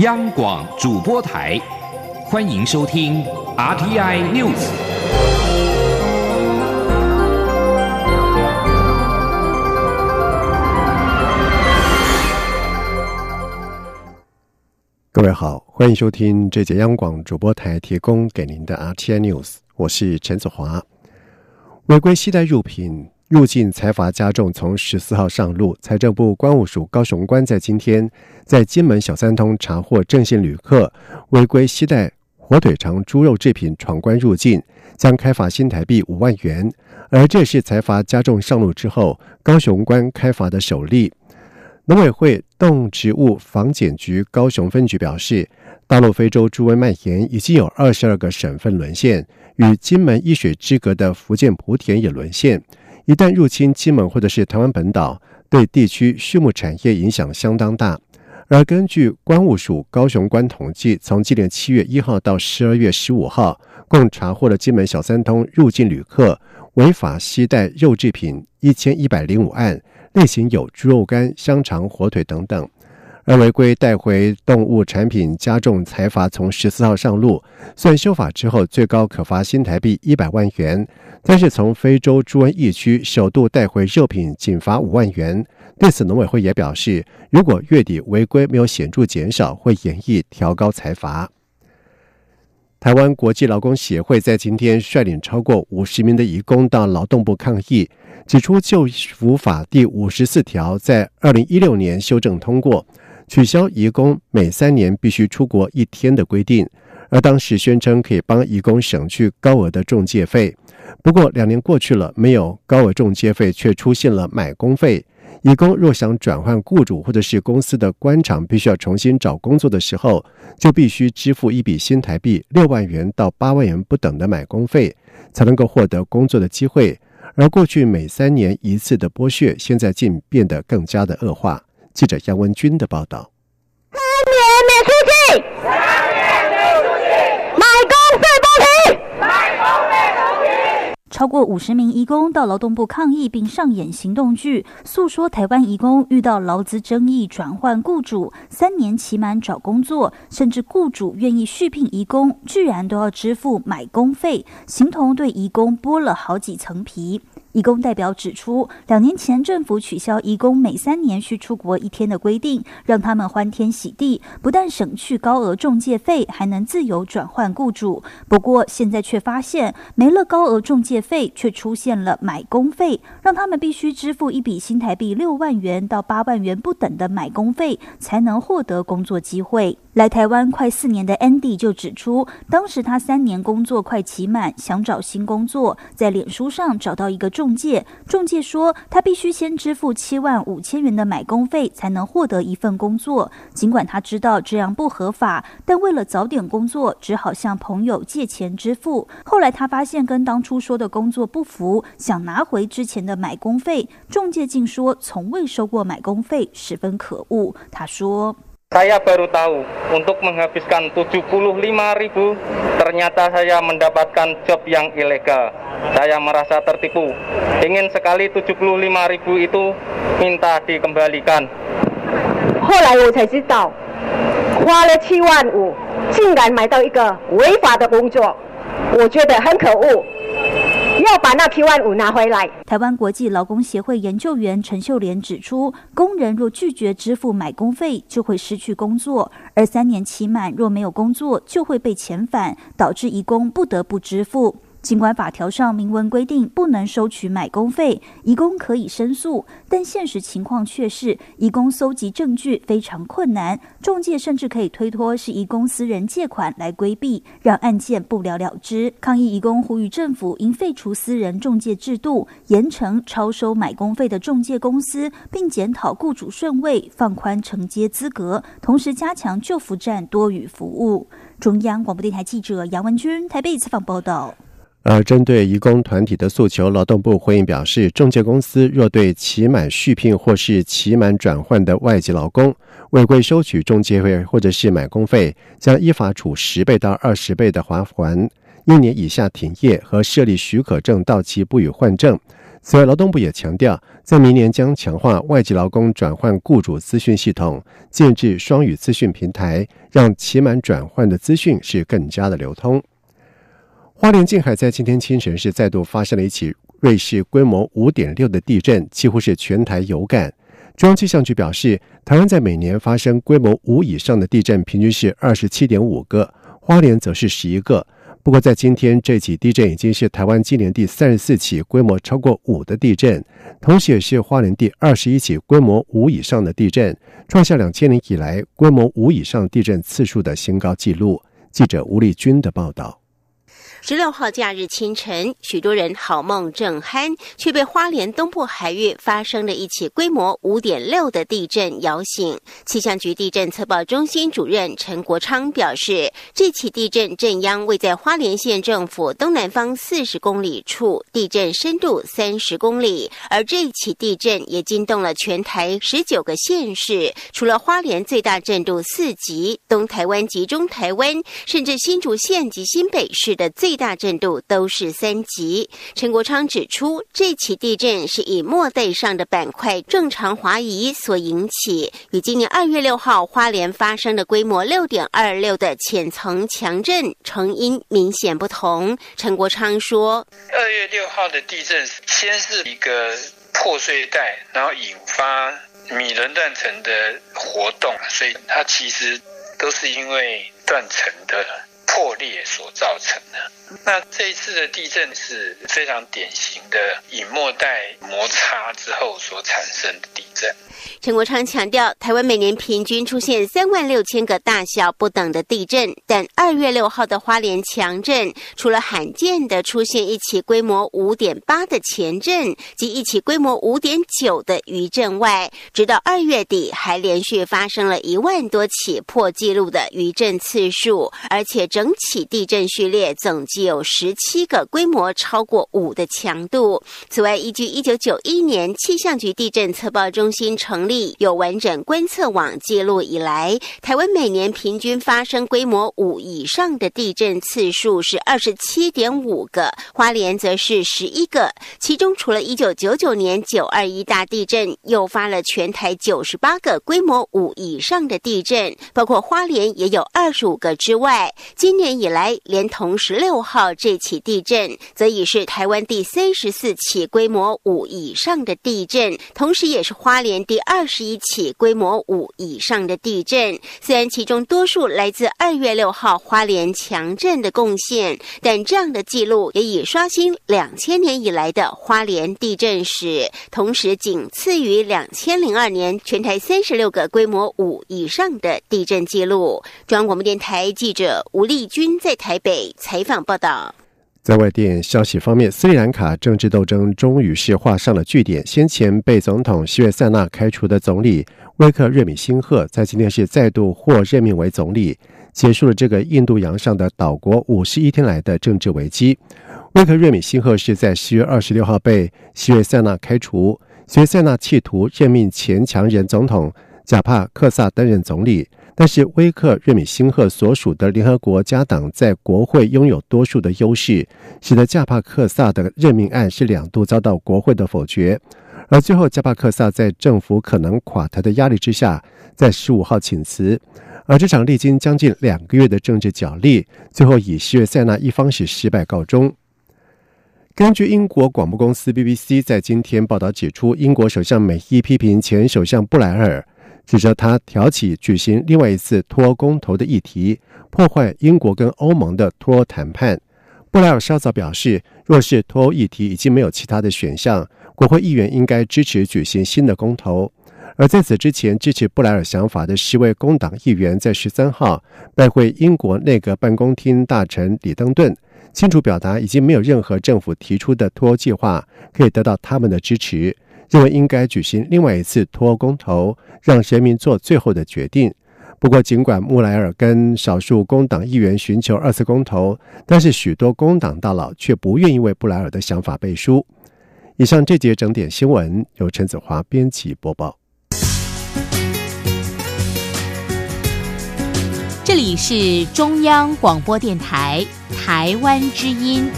央广主播台，欢迎收听 RTI News。各位好，欢迎收听这节央广主播台提供给您的 RTI News，我是陈子华。违规携带入品。入境财阀加重，从十四号上路。财政部关务署高雄关在今天在金门小三通查获正信旅客违规携带火腿肠、猪肉制品闯关入境，将开罚新台币五万元。而这是财阀加重上路之后，高雄关开罚的首例。农委会动植物防检局高雄分局表示，大陆非洲猪瘟蔓延，已经有二十二个省份沦陷，与金门一水之隔的福建莆田也沦陷。一旦入侵金门或者是台湾本岛，对地区畜牧产业影响相当大。而根据关务署高雄关统计，从今年七月一号到十二月十五号，共查获了金门小三通入境旅客违法携带肉制品一千一百零五案，类型有猪肉干、香肠、火腿等等。而违规带回动物产品加重财罚，从十四号上路，算修法之后，最高可罚新台币一百万元。但是从非洲猪瘟疫区首度带回肉品，仅罚五万元。对此，农委会也表示，如果月底违规没有显著减少，会演绎调高财罚。台湾国际劳工协会在今天率领超过五十名的移工到劳动部抗议，指出就服法第五十四条在二零一六年修正通过。取消移工每三年必须出国一天的规定，而当时宣称可以帮移工省去高额的中介费。不过两年过去了，没有高额中介费，却出现了买工费。移工若想转换雇主或者是公司的官场，必须要重新找工作的时候，就必须支付一笔新台币六万元到八万元不等的买工费，才能够获得工作的机会。而过去每三年一次的剥削，现在竟变得更加的恶化。记者杨文军的报道。三年免出境，三年免出境，买工费不平，买工费不平。超过五十名移工到劳动部抗议，并上演行动剧，诉说台湾移工遇到劳资争议，转换雇主三年期满找工作，甚至雇主愿意续聘移工，居然都要支付买工费，形同对移工剥了好几层皮。移工代表指出，两年前政府取消移工每三年需出国一天的规定，让他们欢天喜地，不但省去高额中介费，还能自由转换雇主。不过现在却发现，没了高额中介费，却出现了买工费，让他们必须支付一笔新台币六万元到八万元不等的买工费，才能获得工作机会。来台湾快四年的 Andy 就指出，当时他三年工作快期满，想找新工作，在脸书上找到一个中介，中介说他必须先支付七万五千元的买工费，才能获得一份工作。尽管他知道这样不合法，但为了早点工作，只好向朋友借钱支付。后来他发现跟当初说的工作不符，想拿回之前的买工费，中介竟说从未收过买工费，十分可恶。他说。Saya baru tahu untuk menghabiskan 75 ribu ternyata saya mendapatkan job yang ilegal. Saya merasa tertipu. Ingin sekali 75 ribu itu minta dikembalikan. 后来我才知道，花了七万五，竟然买到一个违法的工作，我觉得很可恶。 要把那 Q 万五拿回来。台湾国际劳工协会研究员陈秀莲指出，工人若拒绝支付买工费，就会失去工作；而三年期满若没有工作，就会被遣返，导致移工不得不支付。尽管法条上明文规定不能收取买工费，移工可以申诉，但现实情况却是，移工搜集证据非常困难，中介甚至可以推脱是移工私人借款来规避，让案件不了了之。抗议移工呼吁政府应废除私人中介制度，严惩超收买工费的中介公司，并检讨雇主顺位，放宽承接资格，同时加强救扶站多语服务。中央广播电台记者杨文君台北采访报道。而针对移工团体的诉求，劳动部回应表示，中介公司若对期满续聘或是期满转换的外籍劳工违规收取中介费或者是买工费，将依法处十倍到二十倍的罚款，一年以下停业和设立许可证到期不予换证。此外，劳动部也强调，在明年将强化外籍劳工转换雇主资讯系统，建制双语资讯平台，让期满转换的资讯是更加的流通。花莲近海在今天清晨是再度发生了一起瑞士规模五点六的地震，几乎是全台有感。中央气象局表示，台湾在每年发生规模五以上的地震，平均是二十七点五个，花莲则是十一个。不过，在今天这起地震已经是台湾今年第三十四起规模超过五的地震，同时也是花莲第二十一起规模五以上的地震，创下两千年以来规模五以上地震次数的新高纪录。记者吴丽君的报道。十六号假日清晨，许多人好梦正酣，却被花莲东部海域发生的一起规模五点六的地震摇醒。气象局地震测报中心主任陈国昌表示，这起地震震央位在花莲县政府东南方四十公里处，地震深度三十公里。而这起地震也惊动了全台十九个县市，除了花莲最大震度四级，东台湾及中台湾，甚至新竹县及新北市的最最大震度都是三级。陈国昌指出，这起地震是以末代上的板块正常滑移所引起，与今年二月六号花莲发生的规模六点二六的浅层强震成因明显不同。陈国昌说：“二月六号的地震先是一个破碎带，然后引发米伦断层的活动，所以它其实都是因为断层的。”破裂所造成的。那这一次的地震是非常典型的隐末带摩擦之后所产生的地震。陈国昌强调，台湾每年平均出现三万六千个大小不等的地震，但二月六号的花莲强震，除了罕见的出现一起规模五点八的前震及一起规模五点九的余震外，直到二月底还连续发生了一万多起破纪录的余震次数，而且整起地震序列总计有十七个规模超过五的强度。此外，依据一九九一年气象局地震测报中心成立有完整观测网记录以来，台湾每年平均发生规模五以上的地震次数是二十七点五个，花莲则是十一个。其中，除了一九九九年九二一大地震诱发了全台九十八个规模五以上的地震，包括花莲也有二十五个之外，今今年以来连同十六号这起地震，则已是台湾第三十四起规模五以上的地震，同时也是花莲第。二十一起规模五以上的地震，虽然其中多数来自二月六号花莲强震的贡献，但这样的记录也已刷新两千年以来的花莲地震史，同时仅次于两千零二年全台三十六个规模五以上的地震记录。中央广播电台记者吴丽李军在台北采访报道。在外电消息方面，斯里兰卡政治斗争终于是画上了句点。先前被总统希约塞纳开除的总理威克瑞米辛赫，在今天是再度获任命为总理，结束了这个印度洋上的岛国五十一天来的政治危机。威克瑞米辛赫是在十月二十六号被希约塞纳开除，希约塞纳企图任命前强人总统贾帕克萨担任总理。但是，威克瑞米辛赫所属的联合国家党在国会拥有多数的优势，使得加帕克萨的任命案是两度遭到国会的否决。而最后，加帕克萨在政府可能垮台的压力之下，在十五号请辞。而这场历经将近两个月的政治角力，最后以希约塞纳一方是失败告终。根据英国广播公司 BBC 在今天报道指出，英国首相美伊批评前首相布莱尔。指责他挑起举行另外一次脱欧公投的议题，破坏英国跟欧盟的脱欧谈判。布莱尔稍早表示，若是脱欧议题已经没有其他的选项，国会议员应该支持举行新的公投。而在此之前，支持布莱尔想法的十位工党议员在十三号拜会英国内阁办公厅大臣李登顿，清楚表达已经没有任何政府提出的脱欧计划可以得到他们的支持。认为应该举行另外一次脱欧公投，让人民做最后的决定。不过，尽管穆莱尔跟少数工党议员寻求二次公投，但是许多工党大佬却不愿意为布莱尔的想法背书。以上这节整点新闻由陈子华编辑播报。这里是中央广播电台台湾之音。